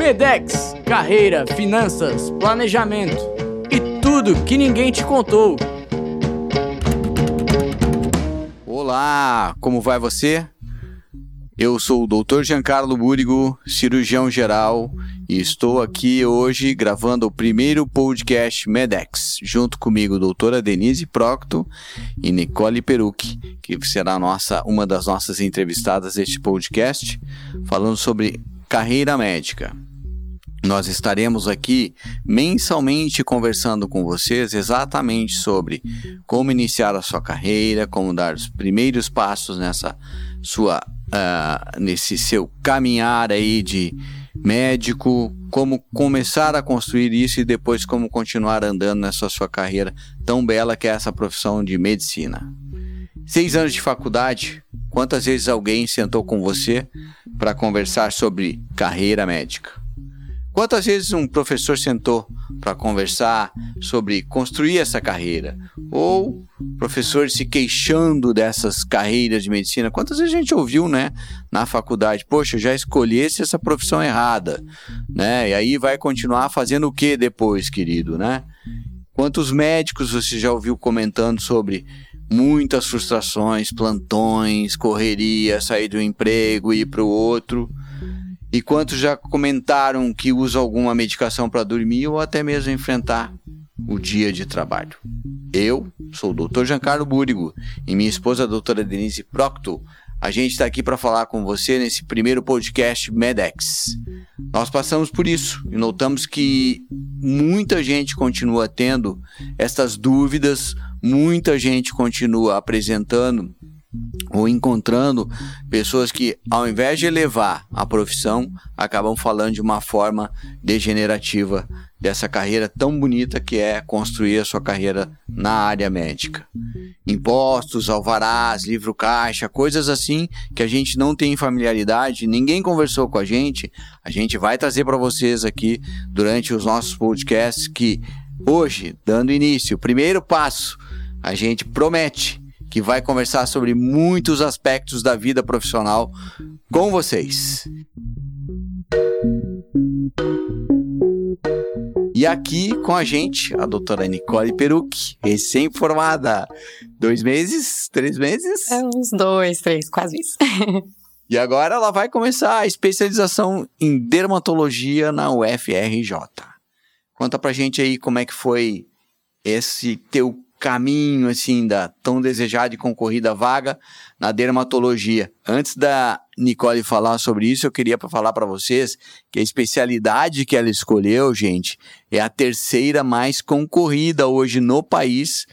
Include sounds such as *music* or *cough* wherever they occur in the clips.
Medex, carreira, finanças, planejamento e tudo que ninguém te contou. Olá, como vai você? Eu sou o Dr. Giancarlo Búrigo, cirurgião geral, e estou aqui hoje gravando o primeiro podcast Medex, junto comigo, doutora Denise Procto e Nicole Perucchi, que será nossa, uma das nossas entrevistadas deste podcast, falando sobre carreira médica. Nós estaremos aqui mensalmente conversando com vocês exatamente sobre como iniciar a sua carreira, como dar os primeiros passos nessa sua uh, nesse seu caminhar aí de médico, como começar a construir isso e depois como continuar andando nessa sua carreira tão bela que é essa profissão de medicina. Seis anos de faculdade, quantas vezes alguém sentou com você para conversar sobre carreira médica? Quantas vezes um professor sentou para conversar sobre construir essa carreira? Ou professor se queixando dessas carreiras de medicina? Quantas vezes a gente ouviu, né, na faculdade? Poxa, já escolhesse essa profissão errada, né? E aí vai continuar fazendo o que depois, querido, né? Quantos médicos você já ouviu comentando sobre muitas frustrações, plantões, correria, sair do emprego e ir para o outro? E quantos já comentaram que usam alguma medicação para dormir ou até mesmo enfrentar o dia de trabalho? Eu sou o Dr. Giancarlo Búrigo e minha esposa a doutora Denise Procto. A gente está aqui para falar com você nesse primeiro podcast MEDEX. Nós passamos por isso e notamos que muita gente continua tendo essas dúvidas, muita gente continua apresentando ou encontrando pessoas que, ao invés de elevar a profissão, acabam falando de uma forma degenerativa dessa carreira tão bonita que é construir a sua carreira na área médica. Impostos, alvarás, livro caixa, coisas assim que a gente não tem familiaridade, ninguém conversou com a gente, a gente vai trazer para vocês aqui durante os nossos podcasts que hoje, dando início, primeiro passo, a gente promete que vai conversar sobre muitos aspectos da vida profissional com vocês. E aqui com a gente, a doutora Nicole Perucchi, recém-formada. Dois meses? Três meses? É, uns dois, três, quase isso. *laughs* e agora ela vai começar a especialização em dermatologia na UFRJ. Conta pra gente aí como é que foi esse teu caminho assim da tão desejada e concorrida vaga na dermatologia. Antes da Nicole falar sobre isso, eu queria falar para vocês que a especialidade que ela escolheu, gente, é a terceira mais concorrida hoje no país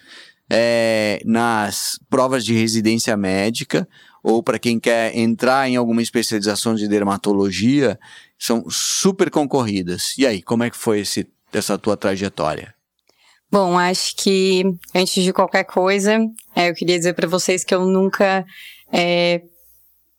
é, nas provas de residência médica ou para quem quer entrar em alguma especialização de dermatologia, são super concorridas. E aí, como é que foi esse, essa tua trajetória? Bom, acho que antes de qualquer coisa, é, eu queria dizer para vocês que eu nunca é,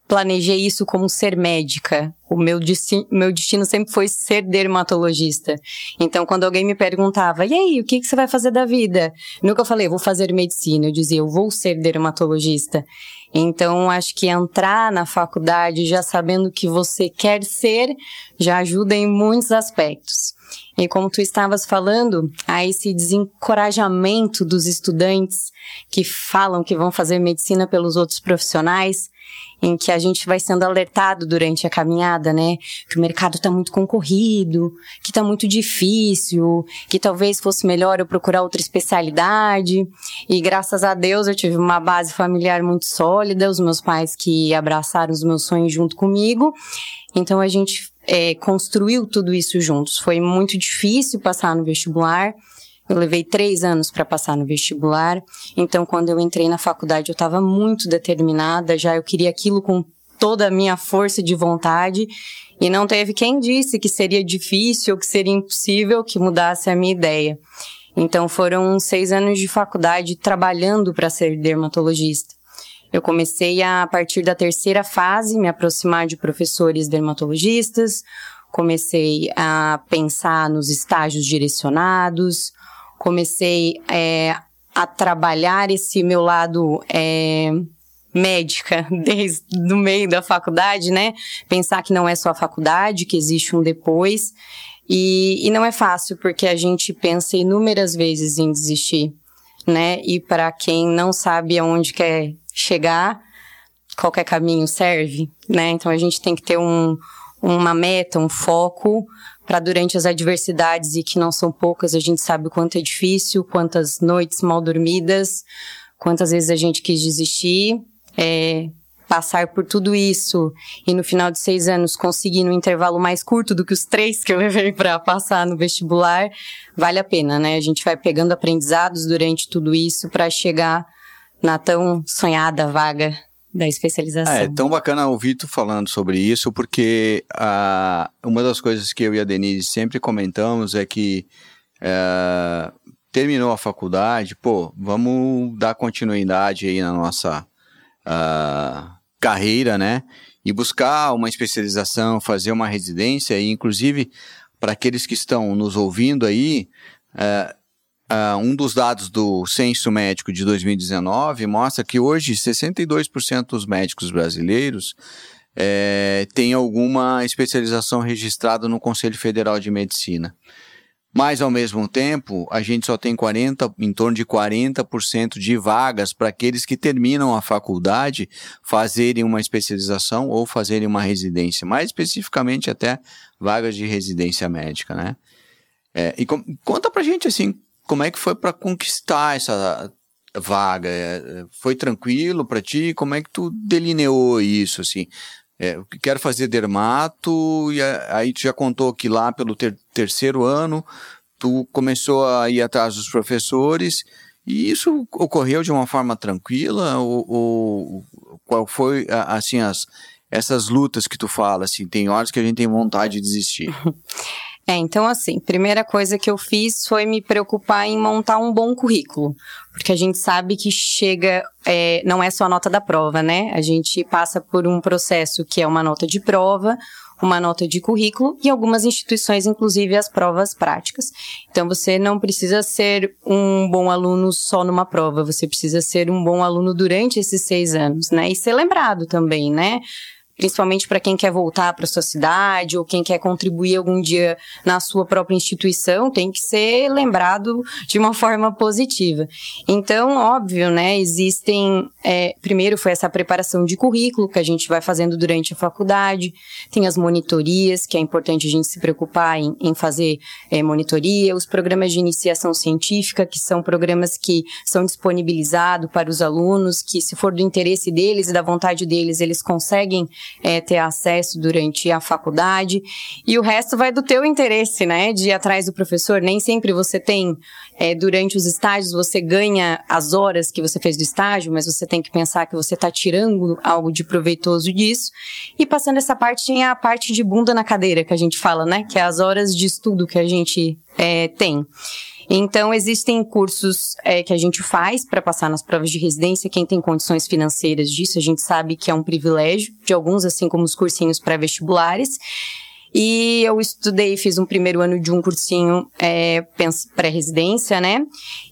planejei isso como ser médica. O meu destino, meu destino sempre foi ser dermatologista. Então, quando alguém me perguntava, e aí, o que, que você vai fazer da vida? Nunca eu falei, vou fazer medicina. Eu dizia, eu vou ser dermatologista. Então, acho que entrar na faculdade já sabendo o que você quer ser já ajuda em muitos aspectos. E como tu estavas falando, há esse desencorajamento dos estudantes que falam que vão fazer medicina pelos outros profissionais, em que a gente vai sendo alertado durante a caminhada, né? Que o mercado está muito concorrido, que está muito difícil, que talvez fosse melhor eu procurar outra especialidade. E graças a Deus eu tive uma base familiar muito sólida, os meus pais que abraçaram os meus sonhos junto comigo. Então a gente é, construiu tudo isso juntos. Foi muito difícil passar no vestibular. Eu levei três anos para passar no vestibular. Então, quando eu entrei na faculdade, eu estava muito determinada. Já eu queria aquilo com toda a minha força de vontade. E não teve quem disse que seria difícil ou que seria impossível que mudasse a minha ideia. Então, foram seis anos de faculdade trabalhando para ser dermatologista. Eu comecei a, a partir da terceira fase, me aproximar de professores dermatologistas, comecei a pensar nos estágios direcionados, comecei é, a trabalhar esse meu lado é, médica *laughs* desde o meio da faculdade, né? Pensar que não é só a faculdade, que existe um depois. E, e não é fácil, porque a gente pensa inúmeras vezes em desistir, né? E para quem não sabe aonde quer chegar, qualquer caminho serve, né? Então a gente tem que ter um, uma meta, um foco para durante as adversidades e que não são poucas, a gente sabe o quanto é difícil, quantas noites mal dormidas, quantas vezes a gente quis desistir, é, passar por tudo isso e no final de seis anos conseguir no intervalo mais curto do que os três que eu levei para passar no vestibular, vale a pena, né? A gente vai pegando aprendizados durante tudo isso para chegar na tão sonhada vaga da especialização. É, é tão bacana ouvir tu falando sobre isso, porque uh, uma das coisas que eu e a Denise sempre comentamos é que uh, terminou a faculdade, pô, vamos dar continuidade aí na nossa uh, carreira, né? E buscar uma especialização, fazer uma residência, e inclusive para aqueles que estão nos ouvindo aí, uh, uh, um dos dados do Censo Médico de 2019 mostra que hoje 62% dos médicos brasileiros é, têm alguma especialização registrada no Conselho Federal de Medicina. Mas, ao mesmo tempo, a gente só tem 40, em torno de 40% de vagas para aqueles que terminam a faculdade fazerem uma especialização ou fazerem uma residência. Mais especificamente, até vagas de residência médica, né? É, e com, conta pra gente, assim, como é que foi para conquistar essa vaga? É, foi tranquilo para ti? Como é que tu delineou isso, assim? É, quero fazer dermato, e aí tu já contou que lá pelo ter, terceiro ano tu começou a ir atrás dos professores, e isso ocorreu de uma forma tranquila? Ou, ou qual foi, assim, as, essas lutas que tu fala, assim, tem horas que a gente tem vontade de desistir. *laughs* É, então assim, primeira coisa que eu fiz foi me preocupar em montar um bom currículo. Porque a gente sabe que chega, é, não é só a nota da prova, né? A gente passa por um processo que é uma nota de prova, uma nota de currículo e algumas instituições, inclusive as provas práticas. Então você não precisa ser um bom aluno só numa prova, você precisa ser um bom aluno durante esses seis anos, né? E ser lembrado também, né? Principalmente para quem quer voltar para sua cidade ou quem quer contribuir algum dia na sua própria instituição, tem que ser lembrado de uma forma positiva. Então, óbvio, né, existem, é, primeiro foi essa preparação de currículo que a gente vai fazendo durante a faculdade, tem as monitorias, que é importante a gente se preocupar em, em fazer é, monitoria, os programas de iniciação científica, que são programas que são disponibilizados para os alunos, que se for do interesse deles e da vontade deles, eles conseguem é, ter acesso durante a faculdade. E o resto vai do teu interesse, né? De ir atrás do professor. Nem sempre você tem, é, durante os estágios, você ganha as horas que você fez do estágio, mas você tem que pensar que você está tirando algo de proveitoso disso. E passando essa parte, tem a parte de bunda na cadeira que a gente fala, né? Que é as horas de estudo que a gente é, tem. Então, existem cursos é, que a gente faz para passar nas provas de residência. Quem tem condições financeiras disso, a gente sabe que é um privilégio de alguns, assim como os cursinhos pré-vestibulares. E eu estudei, fiz um primeiro ano de um cursinho é, pré-residência, né?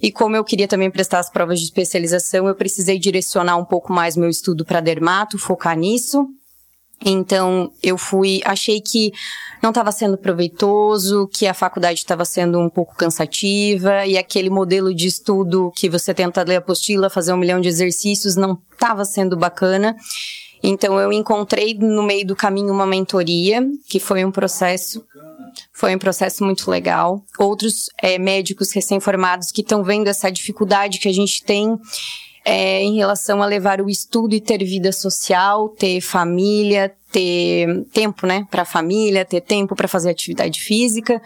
E como eu queria também prestar as provas de especialização, eu precisei direcionar um pouco mais meu estudo para dermato, focar nisso. Então, eu fui, achei que não estava sendo proveitoso, que a faculdade estava sendo um pouco cansativa e aquele modelo de estudo que você tenta ler apostila, fazer um milhão de exercícios, não estava sendo bacana. Então, eu encontrei no meio do caminho uma mentoria, que foi um processo foi um processo muito legal. Outros é, médicos recém-formados que estão vendo essa dificuldade que a gente tem é, em relação a levar o estudo e ter vida social, ter família, ter tempo, né, para a família, ter tempo para fazer atividade física.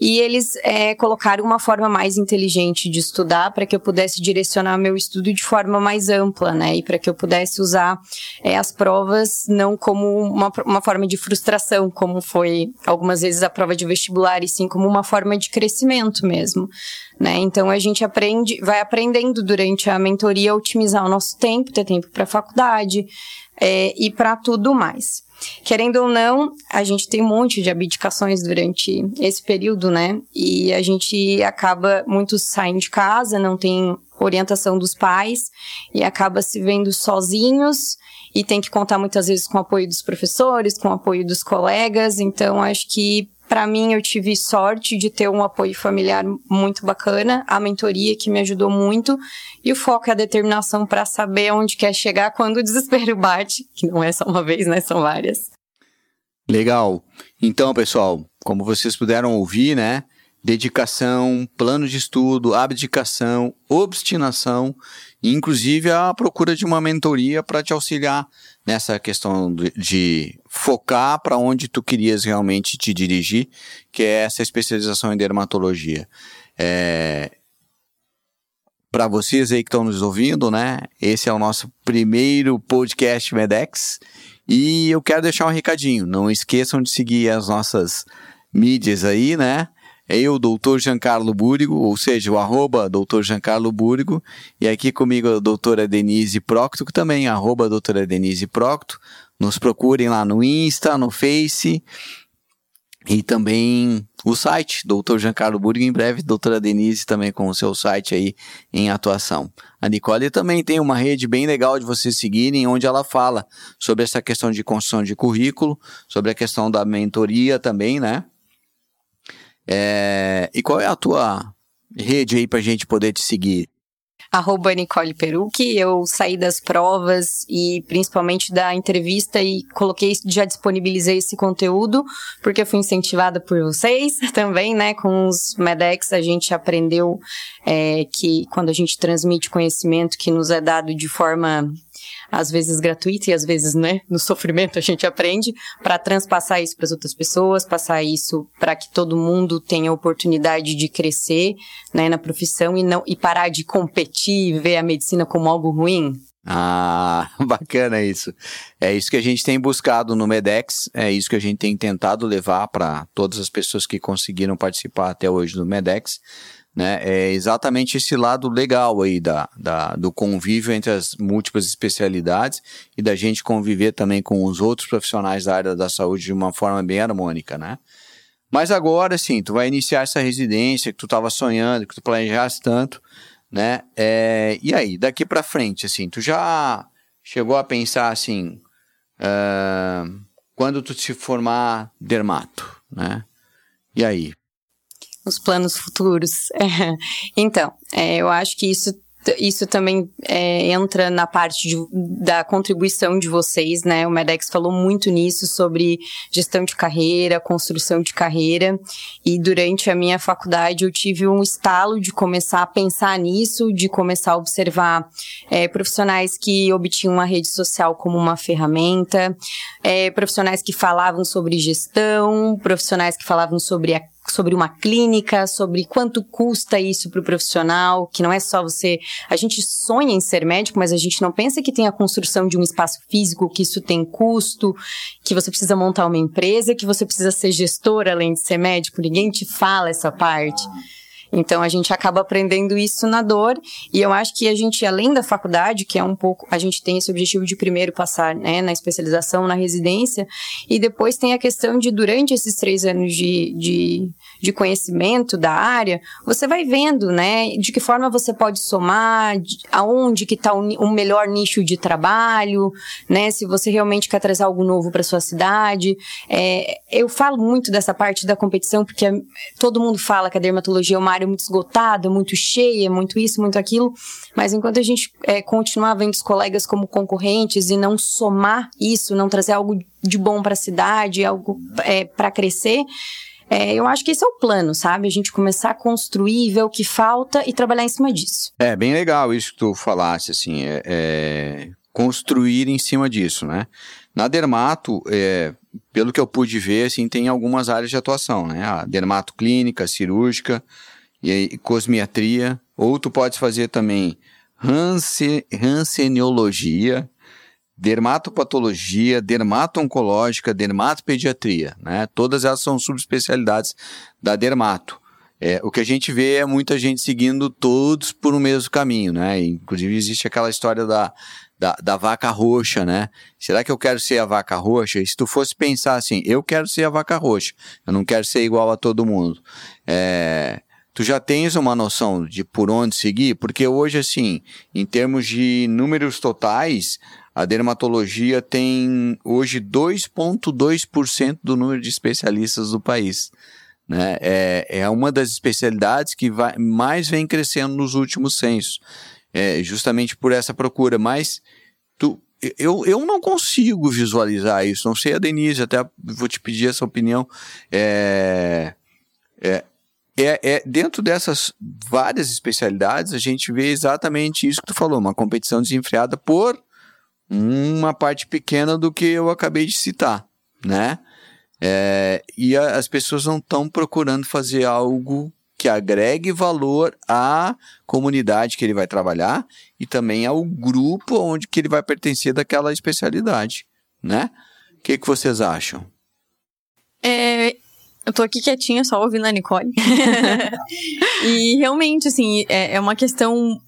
E eles é, colocaram uma forma mais inteligente de estudar para que eu pudesse direcionar meu estudo de forma mais ampla, né, e para que eu pudesse usar é, as provas não como uma, uma forma de frustração, como foi algumas vezes a prova de vestibular, e sim como uma forma de crescimento mesmo, né. Então a gente aprende, vai aprendendo durante a mentoria a otimizar o nosso tempo, ter tempo para faculdade é, e para tudo mais. Querendo ou não, a gente tem um monte de abdicações durante esse período, né? E a gente acaba, muitos saem de casa, não tem orientação dos pais e acaba se vendo sozinhos e tem que contar muitas vezes com o apoio dos professores, com o apoio dos colegas. Então, acho que para mim eu tive sorte de ter um apoio familiar muito bacana, a mentoria que me ajudou muito e o foco e a determinação para saber onde quer chegar quando o desespero bate, que não é só uma vez, né, são várias. Legal. Então, pessoal, como vocês puderam ouvir, né, dedicação, plano de estudo, abdicação, obstinação, inclusive a procura de uma mentoria para te auxiliar nessa questão de, focar para onde tu querias realmente te dirigir, que é essa especialização em dermatologia. É, para vocês aí que estão nos ouvindo, né? Esse é o nosso primeiro podcast Medex e eu quero deixar um recadinho. Não esqueçam de seguir as nossas mídias aí, né? É eu, doutor Giancarlo Búrigo, ou seja, o arroba doutor Giancarlo Búrigo, e aqui comigo a doutora Denise Procto, que também arroba doutora Denise Procto. Nos procurem lá no Insta, no Face, e também o site, doutor Giancarlo Búrigo, em breve, doutora Denise também com o seu site aí em atuação. A Nicole também tem uma rede bem legal de vocês seguirem, onde ela fala sobre essa questão de construção de currículo, sobre a questão da mentoria também, né? É, e qual é a tua rede aí pra gente poder te seguir? arroba Nicole Perucchi. Eu saí das provas e principalmente da entrevista e coloquei, já disponibilizei esse conteúdo, porque fui incentivada por vocês *laughs* também, né? Com os MEDEX a gente aprendeu é, que quando a gente transmite conhecimento que nos é dado de forma às vezes gratuita e às vezes, né, no sofrimento a gente aprende para transpassar isso para as outras pessoas, passar isso para que todo mundo tenha oportunidade de crescer, né, na profissão e não e parar de competir e ver a medicina como algo ruim. Ah, *laughs* bacana isso. É isso que a gente tem buscado no Medex, é isso que a gente tem tentado levar para todas as pessoas que conseguiram participar até hoje do Medex né? É exatamente esse lado legal aí da, da, do convívio entre as múltiplas especialidades e da gente conviver também com os outros profissionais da área da saúde de uma forma bem harmônica, né? Mas agora, sim, tu vai iniciar essa residência que tu estava sonhando, que tu planejaste tanto, né? É, e aí, daqui para frente, assim, tu já chegou a pensar assim, uh, quando tu se formar dermato, né? E aí, os planos futuros. *laughs* então, é, eu acho que isso isso também é, entra na parte de, da contribuição de vocês, né? O Medex falou muito nisso sobre gestão de carreira, construção de carreira. E durante a minha faculdade eu tive um estalo de começar a pensar nisso, de começar a observar é, profissionais que obtinham a rede social como uma ferramenta, é, profissionais que falavam sobre gestão, profissionais que falavam sobre a sobre uma clínica, sobre quanto custa isso para o profissional, que não é só você. A gente sonha em ser médico, mas a gente não pensa que tem a construção de um espaço físico, que isso tem custo, que você precisa montar uma empresa, que você precisa ser gestor além de ser médico. Ninguém te fala essa parte. Então a gente acaba aprendendo isso na dor e eu acho que a gente, além da faculdade, que é um pouco, a gente tem esse objetivo de primeiro passar né, na especialização, na residência, e depois tem a questão de, durante esses três anos de, de, de conhecimento da área, você vai vendo, né, de que forma você pode somar, de, aonde que está o, o melhor nicho de trabalho, né, se você realmente quer trazer algo novo para sua cidade. É, eu falo muito dessa parte da competição porque todo mundo fala que a dermatologia é uma muito esgotada, muito cheia, muito isso, muito aquilo, mas enquanto a gente é, continuar vendo os colegas como concorrentes e não somar isso, não trazer algo de bom para a cidade, algo é, para crescer, é, eu acho que esse é o plano, sabe? A gente começar a construir, ver o que falta e trabalhar em cima disso. É, bem legal isso que tu falaste, assim, é, é construir em cima disso, né? Na Dermato, é, pelo que eu pude ver, assim, tem algumas áreas de atuação, né? A dermato clínica, cirúrgica, e aí, cosmiatria, ou tu pode fazer também hanse, hansenologia, dermatopatologia, dermato-oncológica, dermatopediatria, né? Todas elas são subespecialidades da dermato. É, o que a gente vê é muita gente seguindo todos por um mesmo caminho, né? Inclusive existe aquela história da, da, da vaca roxa, né? Será que eu quero ser a vaca roxa? E se tu fosse pensar assim, eu quero ser a vaca roxa, eu não quero ser igual a todo mundo. É, tu já tens uma noção de por onde seguir? Porque hoje, assim, em termos de números totais, a dermatologia tem hoje 2,2% do número de especialistas do país. Né? É, é uma das especialidades que vai, mais vem crescendo nos últimos censos é, justamente por essa procura. Mas tu, eu, eu não consigo visualizar isso. Não sei a Denise, até vou te pedir essa opinião. É, é, é, é, dentro dessas várias especialidades, a gente vê exatamente isso que tu falou, uma competição desenfreada por uma parte pequena do que eu acabei de citar, né? É, e a, as pessoas não estão procurando fazer algo que agregue valor à comunidade que ele vai trabalhar e também ao grupo onde que ele vai pertencer daquela especialidade, né? O que, que vocês acham? É, eu tô aqui quietinha, só ouvindo a Nicole. *laughs* e realmente, assim, é, é, uma questão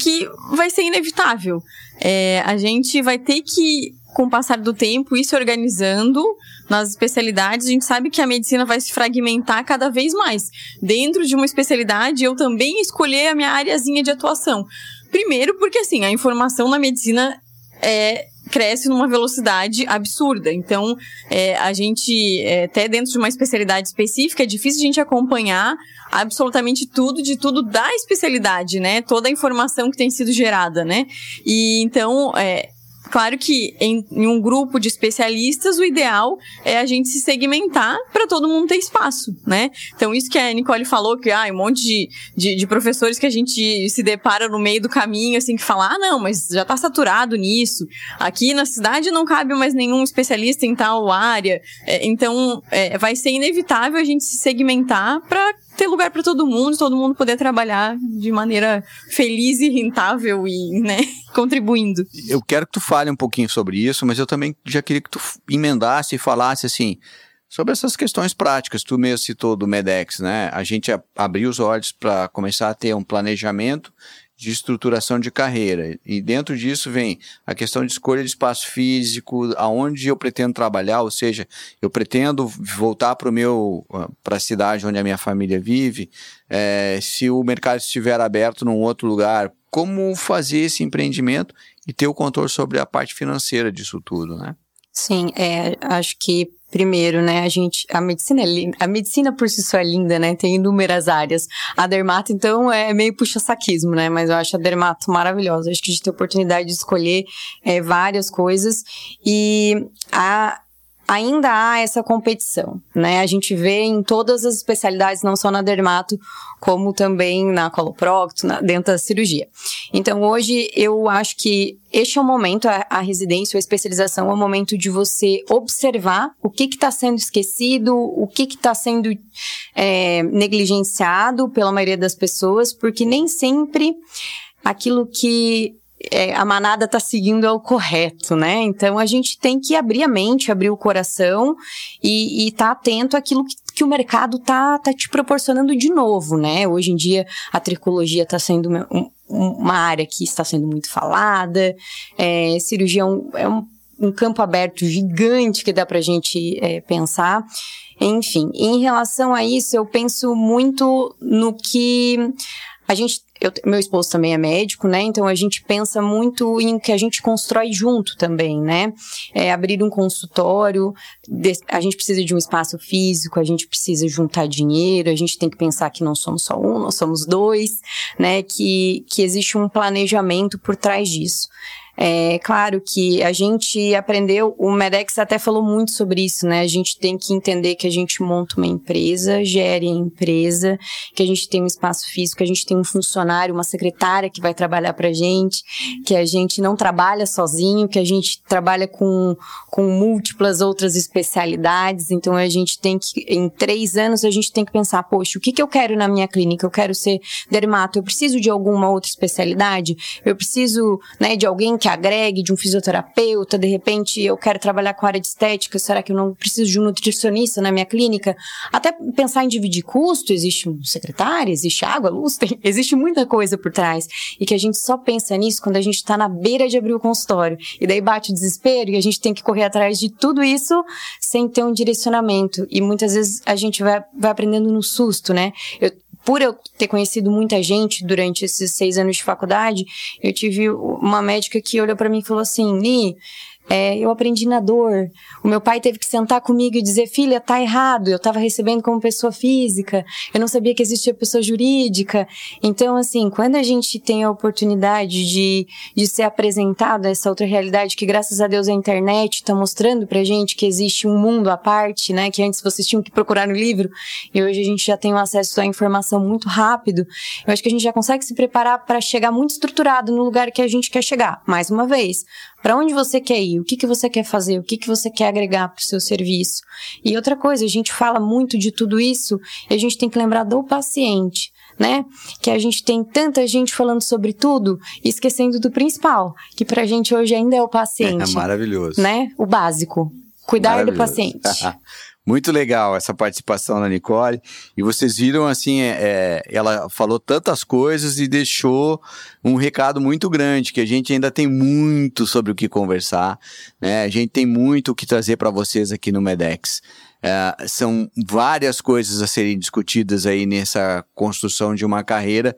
que vai ser inevitável. É, a gente vai ter que com o passar do tempo, ir se organizando nas especialidades, a gente sabe que a medicina vai se fragmentar cada vez mais. Dentro de uma especialidade, eu também escolher a minha áreazinha de atuação. Primeiro, porque assim, a informação na medicina é, cresce numa velocidade absurda. Então, é, a gente, é, até dentro de uma especialidade específica, é difícil a gente acompanhar absolutamente tudo de tudo da especialidade, né? Toda a informação que tem sido gerada, né? E então, é, Claro que em, em, um grupo de especialistas, o ideal é a gente se segmentar para todo mundo ter espaço, né? Então, isso que a Nicole falou, que ah, um monte de, de, de, professores que a gente se depara no meio do caminho, assim, que fala, ah, não, mas já está saturado nisso. Aqui na cidade não cabe mais nenhum especialista em tal área. É, então, é, vai ser inevitável a gente se segmentar para ter lugar para todo mundo, todo mundo poder trabalhar de maneira feliz e rentável e, né, *laughs* contribuindo. Eu quero que tu fale um pouquinho sobre isso, mas eu também já queria que tu emendasse e falasse assim, sobre essas questões práticas. Tu mesmo citou do Medex, né? A gente abriu os olhos para começar a ter um planejamento de estruturação de carreira. E dentro disso vem a questão de escolha de espaço físico, aonde eu pretendo trabalhar, ou seja, eu pretendo voltar para o meu para a cidade onde a minha família vive. É, se o mercado estiver aberto num outro lugar, como fazer esse empreendimento e ter o controle sobre a parte financeira disso tudo, né? Sim, é, acho que Primeiro, né, a gente, a medicina é linda, a medicina por si só é linda, né, tem inúmeras áreas. A dermato, então, é meio puxa-saquismo, né, mas eu acho a dermato maravilhosa. Acho que a gente tem a oportunidade de escolher é, várias coisas e a, ainda há essa competição, né? A gente vê em todas as especialidades, não só na dermato, como também na coloprocto, na, dentro da cirurgia. Então, hoje, eu acho que este é o momento, a, a residência a especialização é o momento de você observar o que está sendo esquecido, o que está sendo é, negligenciado pela maioria das pessoas, porque nem sempre aquilo que é, a manada está seguindo ao correto, né? Então a gente tem que abrir a mente, abrir o coração e estar tá atento àquilo que, que o mercado tá, tá te proporcionando de novo, né? Hoje em dia a tricologia está sendo uma, uma, área que está sendo muito falada, é, cirurgia é um, é um, um campo aberto gigante que dá para a gente é, pensar. Enfim, em relação a isso, eu penso muito no que a gente, eu, meu esposo também é médico, né? Então a gente pensa muito em que a gente constrói junto também, né? É, abrir um consultório, a gente precisa de um espaço físico, a gente precisa juntar dinheiro, a gente tem que pensar que não somos só um, nós somos dois, né? Que, que existe um planejamento por trás disso. É claro que a gente aprendeu, o Medex até falou muito sobre isso, né? A gente tem que entender que a gente monta uma empresa, gere a empresa, que a gente tem um espaço físico, que a gente tem um funcionário, uma secretária que vai trabalhar pra gente, que a gente não trabalha sozinho, que a gente trabalha com, com múltiplas outras especialidades. Então a gente tem que, em três anos, a gente tem que pensar, poxa, o que, que eu quero na minha clínica? Eu quero ser dermato, eu preciso de alguma outra especialidade? Eu preciso, né, de alguém que agregue, de um fisioterapeuta, de repente eu quero trabalhar com área de estética, será que eu não preciso de um nutricionista na minha clínica? Até pensar em dividir custo, existe um secretário, existe água, luz, *laughs* tem, existe muita muita coisa por trás. E que a gente só pensa nisso quando a gente está na beira de abrir o consultório. E daí bate o desespero e a gente tem que correr atrás de tudo isso sem ter um direcionamento. E muitas vezes a gente vai, vai aprendendo no susto, né? Eu, por eu ter conhecido muita gente durante esses seis anos de faculdade, eu tive uma médica que olhou para mim e falou assim: Ni, é, eu aprendi na dor. O meu pai teve que sentar comigo e dizer: filha, tá errado. Eu estava recebendo como pessoa física. Eu não sabia que existia pessoa jurídica. Então, assim, quando a gente tem a oportunidade de, de ser apresentado a essa outra realidade, que graças a Deus a internet está mostrando pra gente que existe um mundo à parte, né? Que antes vocês tinham que procurar no livro e hoje a gente já tem um acesso à informação muito rápido. Eu acho que a gente já consegue se preparar para chegar muito estruturado no lugar que a gente quer chegar. Mais uma vez, para onde você quer ir? O que, que você quer fazer? O que, que você quer agregar para o seu serviço? E outra coisa, a gente fala muito de tudo isso e a gente tem que lembrar do paciente. Né? Que a gente tem tanta gente falando sobre tudo e esquecendo do principal, que pra gente hoje ainda é o paciente. É maravilhoso. Né? O básico. Cuidar do paciente. *laughs* Muito legal essa participação da Nicole. E vocês viram, assim, é, é, ela falou tantas coisas e deixou um recado muito grande, que a gente ainda tem muito sobre o que conversar, né? A gente tem muito o que trazer para vocês aqui no Medex. É, são várias coisas a serem discutidas aí nessa construção de uma carreira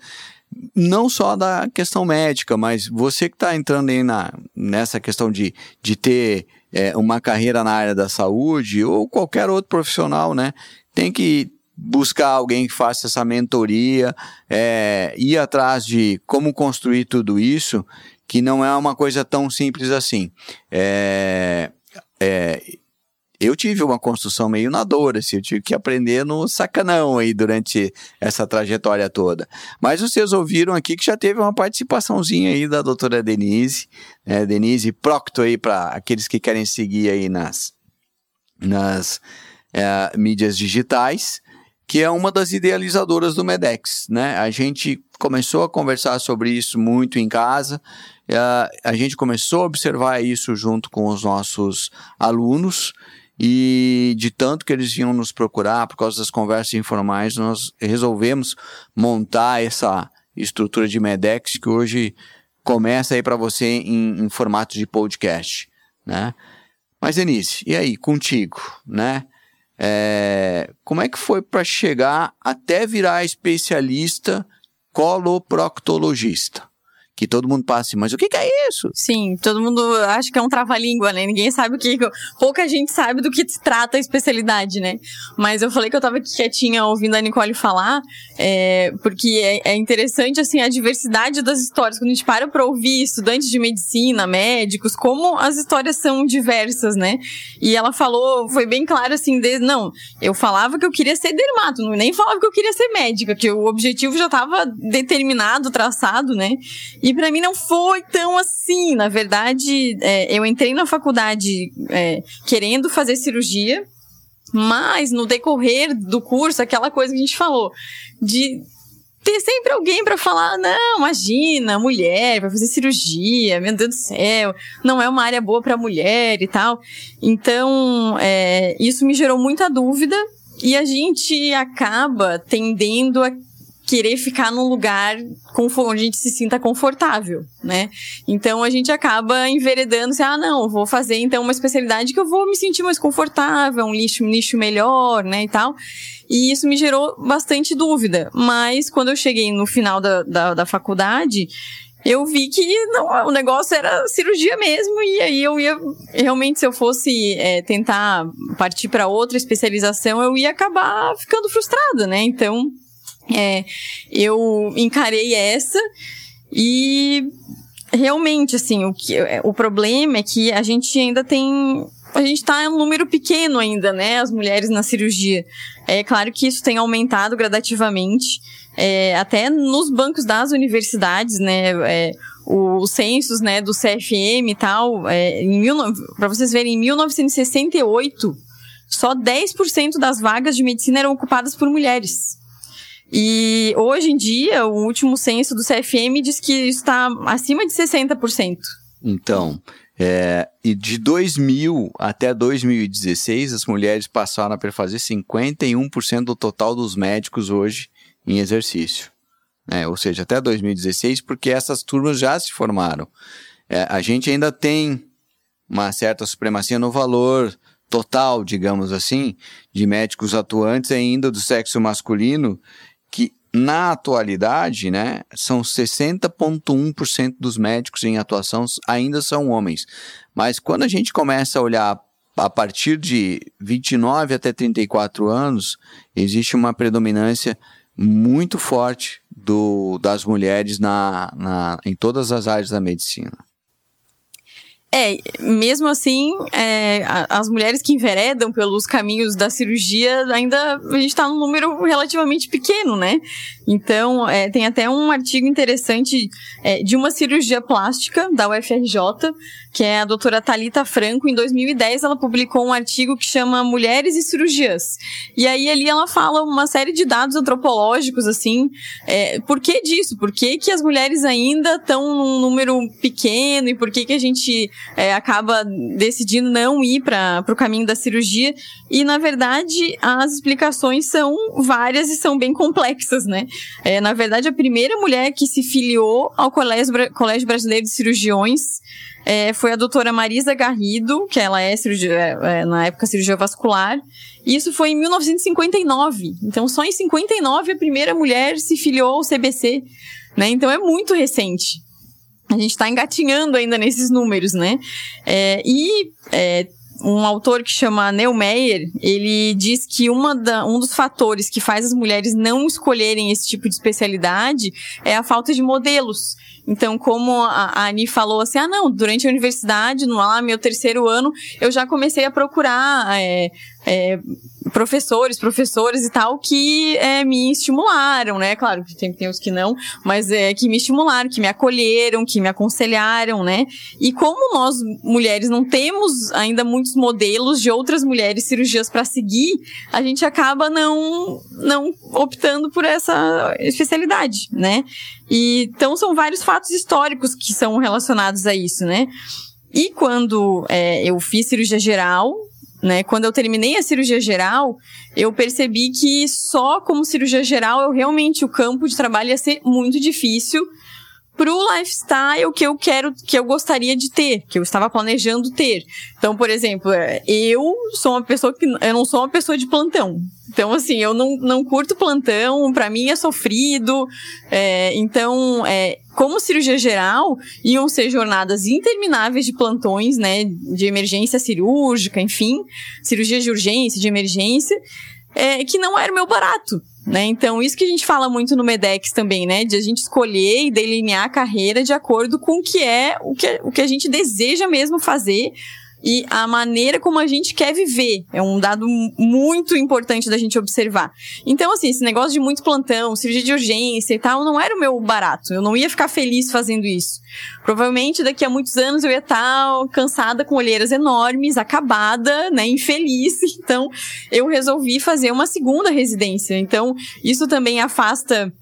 não só da questão médica, mas você que está entrando aí na, nessa questão de, de ter é, uma carreira na área da saúde ou qualquer outro profissional, né? Tem que buscar alguém que faça essa mentoria, é, ir atrás de como construir tudo isso, que não é uma coisa tão simples assim. É, é, eu tive uma construção meio na dor, assim, eu tive que aprender no sacanão aí durante essa trajetória toda. Mas vocês ouviram aqui que já teve uma participaçãozinha aí da doutora Denise, né, Denise Procto aí para aqueles que querem seguir aí nas, nas é, mídias digitais, que é uma das idealizadoras do Medex, né? A gente começou a conversar sobre isso muito em casa, é, a gente começou a observar isso junto com os nossos alunos, e de tanto que eles vinham nos procurar por causa das conversas informais, nós resolvemos montar essa estrutura de Medex que hoje começa aí para você em, em, formato de podcast, né? Mas Denise, e aí contigo, né? É, como é que foi para chegar até virar especialista coloproctologista? Que todo mundo passa assim, mas o que, que, é isso? Sim, todo mundo acha que é um trava-língua, né? Ninguém sabe o que. Pouca gente sabe do que se trata a especialidade, né? Mas eu falei que eu tava quietinha ouvindo a Nicole falar, é, porque é, é, interessante, assim, a diversidade das histórias. Quando a gente para pra ouvir estudantes de medicina, médicos, como as histórias são diversas, né? E ela falou, foi bem claro, assim, de, não, eu falava que eu queria ser dermato, nem falava que eu queria ser médica, que o objetivo já tava determinado, traçado, né? E para mim não foi tão assim. Na verdade, é, eu entrei na faculdade é, querendo fazer cirurgia, mas no decorrer do curso, aquela coisa que a gente falou, de ter sempre alguém para falar, não, imagina, mulher, vai fazer cirurgia, meu Deus do céu, não é uma área boa para mulher e tal. Então, é, isso me gerou muita dúvida e a gente acaba tendendo a querer ficar num lugar onde a gente se sinta confortável, né? Então a gente acaba enveredando assim, ah, não, vou fazer então uma especialidade que eu vou me sentir mais confortável, um nicho, um nicho melhor, né, e tal. E isso me gerou bastante dúvida. Mas quando eu cheguei no final da, da, da faculdade, eu vi que não, o negócio era cirurgia mesmo, e aí eu ia, realmente, se eu fosse é, tentar partir para outra especialização, eu ia acabar ficando frustrada, né? Então, é, eu encarei essa e realmente, assim, o, que, o problema é que a gente ainda tem. A gente está em um número pequeno ainda, né? As mulheres na cirurgia. É claro que isso tem aumentado gradativamente. É, até nos bancos das universidades, né? É, os censos né, do CFM e tal, é, para vocês verem, em 1968, só 10% das vagas de medicina eram ocupadas por mulheres. E hoje em dia, o último censo do CFM diz que está acima de 60%. Então, é, e de 2000 até 2016, as mulheres passaram a fazer 51% do total dos médicos hoje em exercício. né? ou seja, até 2016, porque essas turmas já se formaram. É, a gente ainda tem uma certa supremacia no valor total, digamos assim, de médicos atuantes ainda do sexo masculino, na atualidade, né, são 60,1% dos médicos em atuação ainda são homens. Mas quando a gente começa a olhar a partir de 29 até 34 anos, existe uma predominância muito forte do, das mulheres na, na, em todas as áreas da medicina. É, mesmo assim, é, as mulheres que enveredam pelos caminhos da cirurgia, ainda a gente está num número relativamente pequeno, né? Então, é, tem até um artigo interessante é, de uma cirurgia plástica da UFRJ, que é a doutora Talita Franco. Em 2010, ela publicou um artigo que chama Mulheres e Cirurgias. E aí, ali, ela fala uma série de dados antropológicos, assim. É, por que disso? Por que, que as mulheres ainda estão num número pequeno e por que, que a gente é, acaba decidindo não ir para o caminho da cirurgia? E, na verdade, as explicações são várias e são bem complexas, né? É, na verdade, a primeira mulher que se filiou ao Colégio, Colégio Brasileiro de Cirurgiões é, foi a doutora Marisa Garrido, que ela é, cirurgia, é, é na época cirurgia vascular. E isso foi em 1959. Então, só em 59 a primeira mulher se filiou ao CBC. Né? Então, é muito recente. A gente está engatinhando ainda nesses números, né? É, e é, um autor que chama Neil Meyer, ele diz que uma da, um dos fatores que faz as mulheres não escolherem esse tipo de especialidade é a falta de modelos. Então, como a, a Ani falou assim, ah, não, durante a universidade, no lá, meu terceiro ano, eu já comecei a procurar é, é, professores, professoras e tal que é, me estimularam, né? Claro que tem, tem os que não, mas é, que me estimularam, que me acolheram, que me aconselharam, né? E como nós, mulheres, não temos ainda muitos modelos de outras mulheres cirurgias para seguir, a gente acaba não, não optando por essa especialidade, né? E, então são vários fatos históricos que são relacionados a isso, né? E quando é, eu fiz cirurgia geral, né? Quando eu terminei a cirurgia geral, eu percebi que só como cirurgia geral, eu realmente o campo de trabalho ia ser muito difícil pro lifestyle que eu quero, que eu gostaria de ter, que eu estava planejando ter. Então, por exemplo, é, eu sou uma pessoa que eu não sou uma pessoa de plantão. Então, assim, eu não, não curto plantão, para mim é sofrido. É, então, é, como cirurgia geral, iam ser jornadas intermináveis de plantões, né, de emergência cirúrgica, enfim, cirurgia de urgência, de emergência, é, que não era o meu barato. Né? Então, isso que a gente fala muito no MEDEX também, né? De a gente escolher e delinear a carreira de acordo com o que é o que, o que a gente deseja mesmo fazer e a maneira como a gente quer viver. É um dado muito importante da gente observar. Então, assim, esse negócio de muito plantão, cirurgia de urgência e tal, não era o meu barato. Eu não ia ficar feliz fazendo isso. Provavelmente daqui a muitos anos eu ia estar cansada com olheiras enormes, acabada, né, infeliz. Então, eu resolvi fazer uma segunda residência. Então, isso também afasta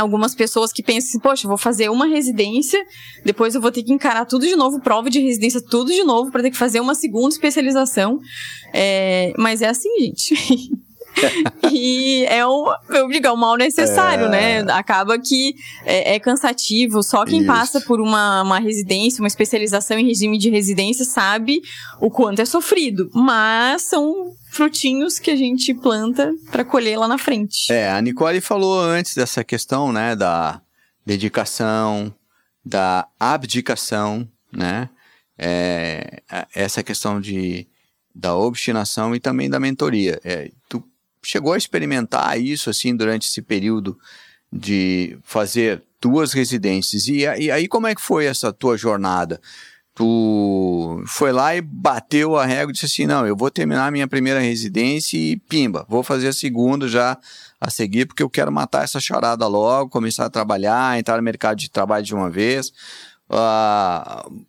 algumas pessoas que pensam assim, poxa, vou fazer uma residência, depois eu vou ter que encarar tudo de novo, prova de residência, tudo de novo, para ter que fazer uma segunda especialização. É, mas é assim, gente. *laughs* *laughs* e é um, eu digo, é um mal necessário, né? é... né? Acaba que é, é, cansativo. Só quem Isso. passa por uma, uma residência, uma especialização em regime de residência, sabe o quanto é sofrido. Mas são frutinhos que a gente planta para colher lá na frente. É, a Nicole falou antes dessa questão, né, da dedicação, da abdicação, né? É, essa questão de da obstinação e também da mentoria. É, tu chegou a experimentar isso assim durante esse período de fazer duas residências. E, e aí como é que foi essa tua jornada? Tu foi lá e bateu a régua e disse assim: não, eu vou terminar a minha primeira residência e pimba, vou fazer a segunda já a seguir, porque eu quero matar essa charada logo, começar a trabalhar, entrar no mercado de trabalho de uma vez. Uh,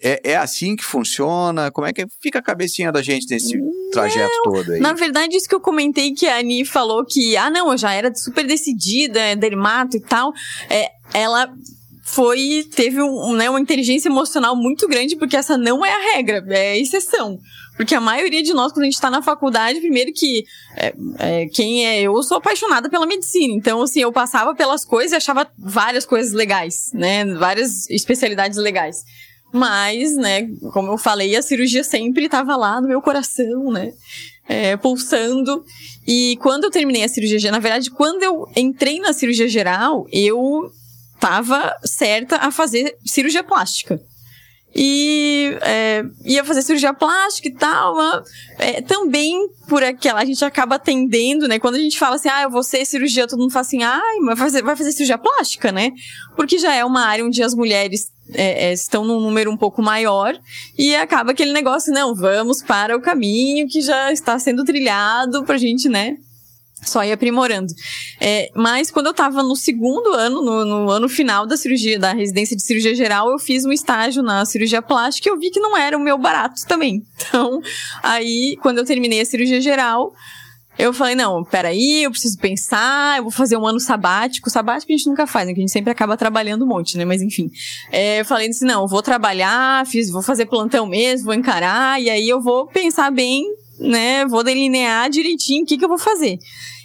é, é assim que funciona? Como é que fica a cabecinha da gente nesse trajeto não, todo aí? Na verdade, isso que eu comentei que a Ani falou que, ah, não, eu já era super decidida, é dermato e tal. É, ela foi teve um, né, uma inteligência emocional muito grande porque essa não é a regra, é a exceção. Porque a maioria de nós, quando a gente tá na faculdade, primeiro que é, é, quem é eu, sou apaixonada pela medicina. Então, assim, eu passava pelas coisas e achava várias coisas legais, né? Várias especialidades legais. Mas, né, como eu falei, a cirurgia sempre estava lá no meu coração, né? É, pulsando. E quando eu terminei a cirurgia, na verdade, quando eu entrei na cirurgia geral, eu estava certa a fazer cirurgia plástica e é, ia fazer cirurgia plástica e tal. É, também por aquela, a gente acaba atendendo, né? Quando a gente fala assim, ah, eu vou ser cirurgia, todo mundo fala assim, ah, vai fazer, vai fazer cirurgia plástica, né? Porque já é uma área onde as mulheres é, é, estão num número um pouco maior e acaba aquele negócio, não, vamos para o caminho que já está sendo trilhado pra gente, né? Só ia aprimorando. É, mas quando eu estava no segundo ano, no, no, ano final da cirurgia, da residência de cirurgia geral, eu fiz um estágio na cirurgia plástica e eu vi que não era o meu barato também. *laughs* Então, aí, quando eu terminei a cirurgia geral, eu falei, não, peraí, eu preciso pensar, eu vou fazer um ano sabático. Sabático a gente nunca faz, né? Que a gente sempre acaba trabalhando um monte, né? Mas enfim. É, eu falei assim, não, eu vou trabalhar, fiz, vou fazer plantão mesmo, vou encarar, e aí eu vou pensar bem, né? Vou delinear direitinho o que, que eu vou fazer.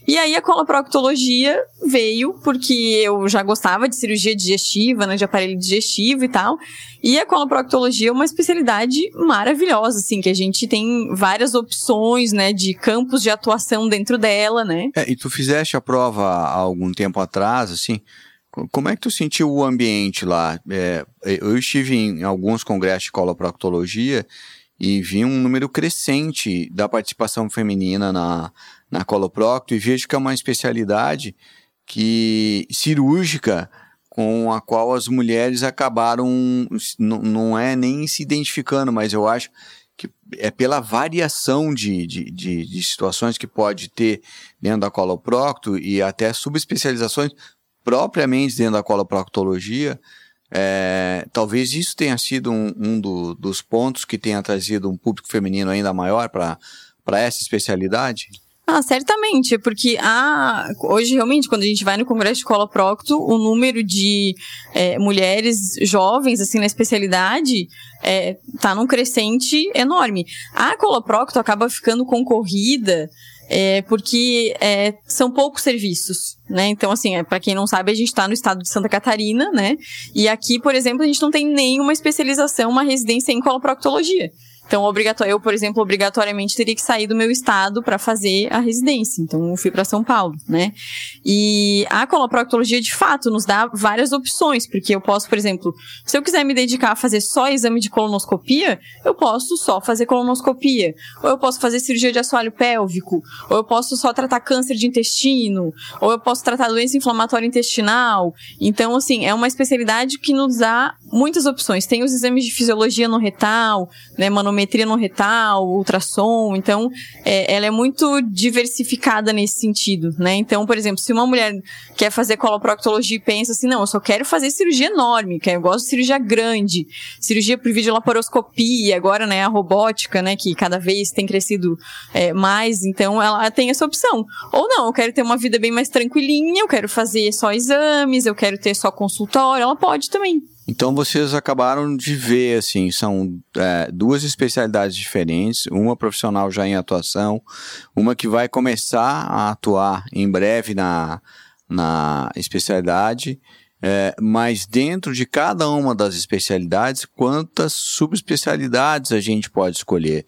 E aí a coloproctologia veio porque eu já gostava de cirurgia digestiva, né, de aparelho digestivo e tal. E a coloproctologia é uma especialidade maravilhosa, assim, que a gente tem várias opções, né, de campos de atuação dentro dela, né? É, e tu fizeste a prova há algum tempo atrás, assim, como é que tu sentiu o ambiente lá? É, eu estive em alguns congressos de coloproctologia e vi um número crescente da participação feminina na, na coloprocto e vejo que é uma especialidade que cirúrgica com a qual as mulheres acabaram não é nem se identificando, mas eu acho que é pela variação de, de, de, de situações que pode ter dentro da coloprocto e até subespecializações propriamente dentro da coloproctologia, é, talvez isso tenha sido um, um do, dos pontos que tenha trazido um público feminino ainda maior para essa especialidade? Ah, certamente, porque a, hoje realmente, quando a gente vai no Congresso de Coloprocto, o número de é, mulheres jovens, assim, na especialidade, é, tá num crescente enorme. A Coloprocto acaba ficando concorrida é, porque é, são poucos serviços, né? Então, assim, é, para quem não sabe, a gente está no estado de Santa Catarina, né? E aqui, por exemplo, a gente não tem nenhuma especialização, uma residência em coloproctologia. Então, obrigatório, eu, por exemplo, obrigatoriamente teria que sair do meu estado para fazer a residência. Então, eu fui para São Paulo, né? E a coloproctologia, de fato, nos dá várias opções, porque eu posso, por exemplo, se eu quiser me dedicar a fazer só exame de colonoscopia, eu posso só fazer colonoscopia. Ou eu posso fazer cirurgia de assoalho pélvico, ou eu posso só tratar câncer de intestino, ou eu posso tratar doença inflamatória intestinal. Então, assim, é uma especialidade que nos dá muitas opções. Tem os exames de fisiologia no retal, né, manometria no retal, ultrassom. Então, é, ela é muito diversificada nesse sentido, né? Então, por exemplo, se uma mulher quer fazer coloproctologia e pensa assim, não, eu só quero fazer cirurgia enorme, que eu gosto de cirurgia grande, cirurgia por videolaparoscopia, agora, né, a robótica, né, que cada vez tem crescido é, mais, então ela tem essa opção. Ou não, eu quero ter uma vida bem mais tranquilinha, eu quero fazer só exames, eu quero ter só consultório, ela pode também. Então vocês acabaram de ver, assim, são é, duas especialidades diferentes, uma profissional já em atuação, uma que vai começar a atuar em breve na, na especialidade, é, mas dentro de cada uma das especialidades, quantas subespecialidades a gente pode escolher.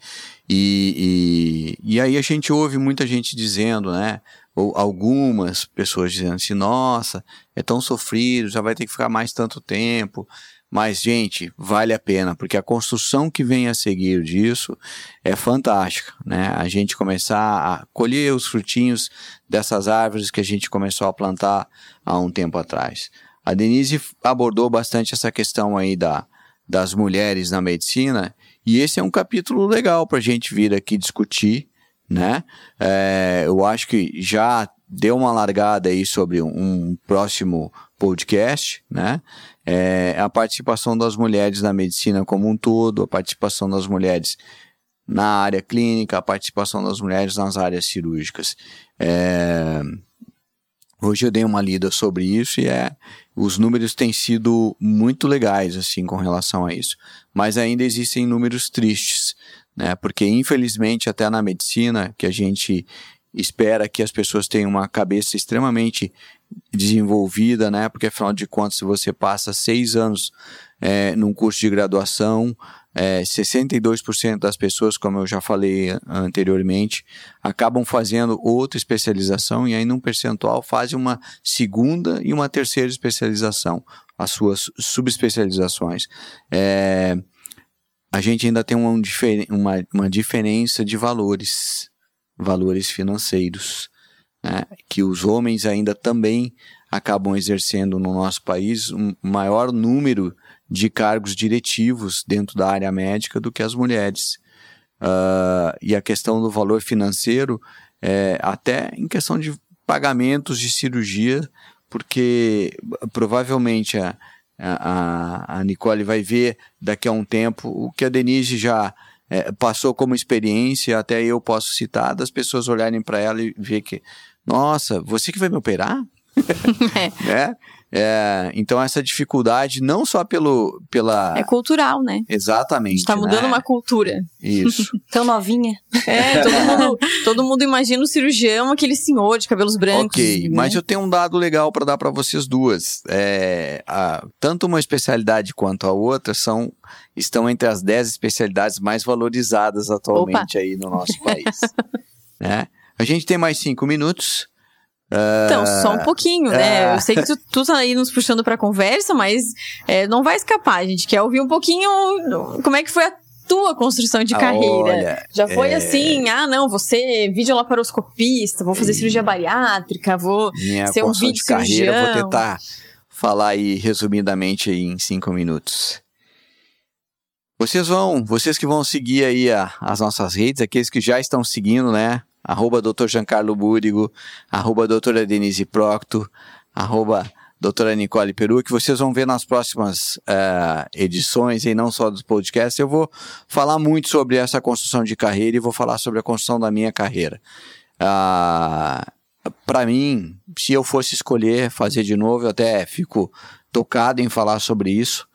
E, e, e aí a gente ouve muita gente dizendo, né? Ou algumas pessoas dizendo assim, nossa, é tão sofrido, já vai ter que ficar mais tanto tempo. Mas, gente, vale a pena, porque a construção que vem a seguir disso é fantástica, né? A gente começar a colher os frutinhos dessas árvores que a gente começou a plantar há um tempo atrás. A Denise abordou bastante essa questão aí da, das mulheres na medicina, e esse é um capítulo legal para a gente vir aqui discutir, né? É, eu acho que já deu uma largada aí sobre um, próximo podcast, né? É, a participação das mulheres na medicina como um todo, a participação das mulheres na área clínica, a participação das mulheres nas áreas cirúrgicas. É, hoje eu dei uma lida sobre isso e é, os números têm sido muito legais assim com relação a isso, mas ainda existem números tristes né? Porque infelizmente até na medicina que a gente espera que as pessoas tenham uma cabeça extremamente desenvolvida, né? Porque afinal de contas, se você passa seis anos é, num curso de graduação, é, 62% das pessoas, como eu já falei anteriormente, acabam fazendo outra especialização e aí num percentual fazem uma segunda e uma terceira especialização, as suas subespecializações. É, a gente ainda tem uma, uma, uma diferença de valores, valores financeiros, né, que os homens ainda também acabam exercendo no nosso país um maior número de cargos diretivos dentro da área médica do que as mulheres. Uh, e a questão do valor financeiro, é, até em questão de pagamentos de cirurgia, porque provavelmente a, a, a Nicole vai ver daqui a um tempo o que a Denise já é, passou como experiência, até eu posso citar, das pessoas olharem para ela e ver que, nossa, você que vai me operar? Né? *laughs* É, então essa dificuldade não só pelo pela é cultural, né? Exatamente. Está mudando né? uma cultura. Isso. *laughs* Tão novinha. É, *laughs* todo mundo, todo mundo imagina o cirurgião aquele senhor de cabelos brancos. Ok, né? mas eu tenho um dado legal para dar para vocês duas. É, a, tanto uma especialidade quanto a outra são estão entre as 10 especialidades mais valorizadas atualmente Opa. aí no nosso país. né? A gente tem mais cinco minutos. Então, só um pouquinho, né? É. Eu sei que tu, tu tá aí nos puxando pra conversa, mas é, não vai escapar. A gente quer ouvir um pouquinho como é que foi a tua construção de carreira. Olha, Já foi é... assim, ah, não, você videolaparoscopista, vou fazer cirurgia bariátrica, vou Minha ser um vídeo de carreira, vou tentar falar aí resumidamente aí em cinco minutos. Vocês vão, vocês que vão seguir aí a, as nossas redes, aqueles que já estão seguindo, né? Arroba Dr. Giancarlo Búrigo, arroba doutora Denise Procto, arroba doutora Nicole Peru, que vocês vão ver nas próximas uh, edições, e não só dos podcasts, eu vou falar muito sobre essa construção de carreira e vou falar sobre a construção da minha carreira. Uh, Para mim, se eu fosse escolher fazer de novo, eu até fico tocado em falar sobre isso,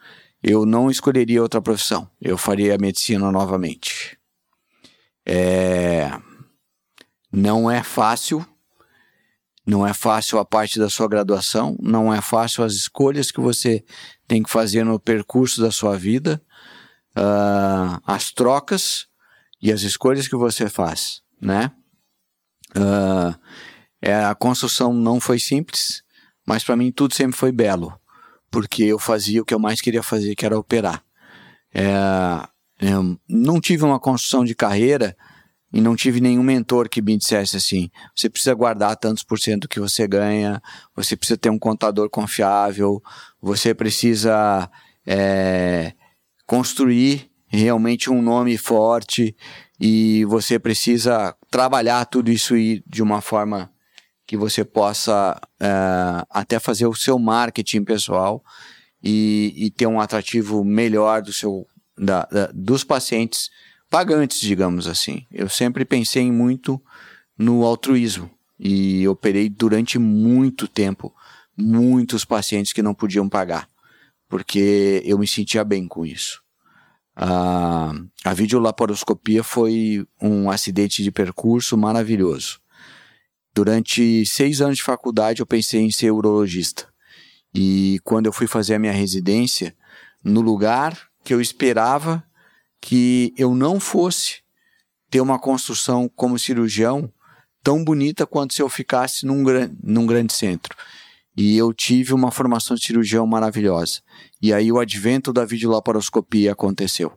eu não escolheria outra profissão, eu faria a medicina novamente. É não é fácil, não é fácil a parte da sua graduação, não é fácil as escolhas que você tem que fazer no percurso da sua vida, uh, as trocas e as escolhas que você faz, né? Uh, é, a construção não foi simples, mas para mim tudo sempre foi belo, porque eu fazia o que eu mais queria fazer, que era operar. É, não tive uma construção de carreira e não tive nenhum mentor que me dissesse assim: você precisa guardar tantos por cento que você ganha, você precisa ter um contador confiável, você precisa é, construir realmente um nome forte e você precisa trabalhar tudo isso de uma forma que você possa é, até fazer o seu marketing pessoal e, e ter um atrativo melhor do seu, da, da, dos pacientes pagantes, digamos assim. Eu sempre pensei muito no altruísmo e operei durante muito tempo muitos pacientes que não podiam pagar, porque eu me sentia bem com isso. A, a videolaparoscopia foi um acidente de percurso maravilhoso. Durante seis anos de faculdade eu pensei em ser urologista. E quando eu fui fazer a minha residência, no lugar que eu esperava que eu não fosse ter uma construção como cirurgião tão bonita quanto se eu ficasse num, gran num grande centro. E eu tive uma formação de cirurgião maravilhosa. E aí o advento da videolaparoscopia aconteceu.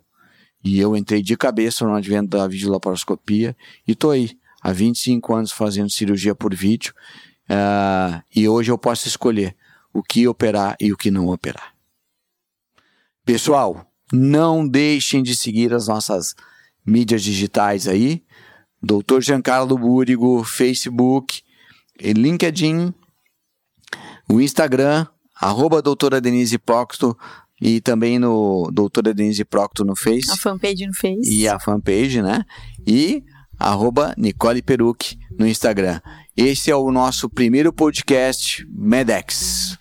E eu entrei de cabeça no advento da videolaparoscopia e tô aí, há 25 anos fazendo cirurgia por vídeo. Uh, e hoje eu posso escolher o que operar e o que não operar. Pessoal, não deixem de seguir as nossas mídias digitais aí. Doutor Giancarlo Búrigo, Facebook, LinkedIn, o Instagram, arroba doutora Denise Procto e também no doutora Denise Procto no Face. A fanpage no Face. E a fanpage, né? E arroba Nicole Peruc no Instagram. Esse é o nosso primeiro podcast, Medex.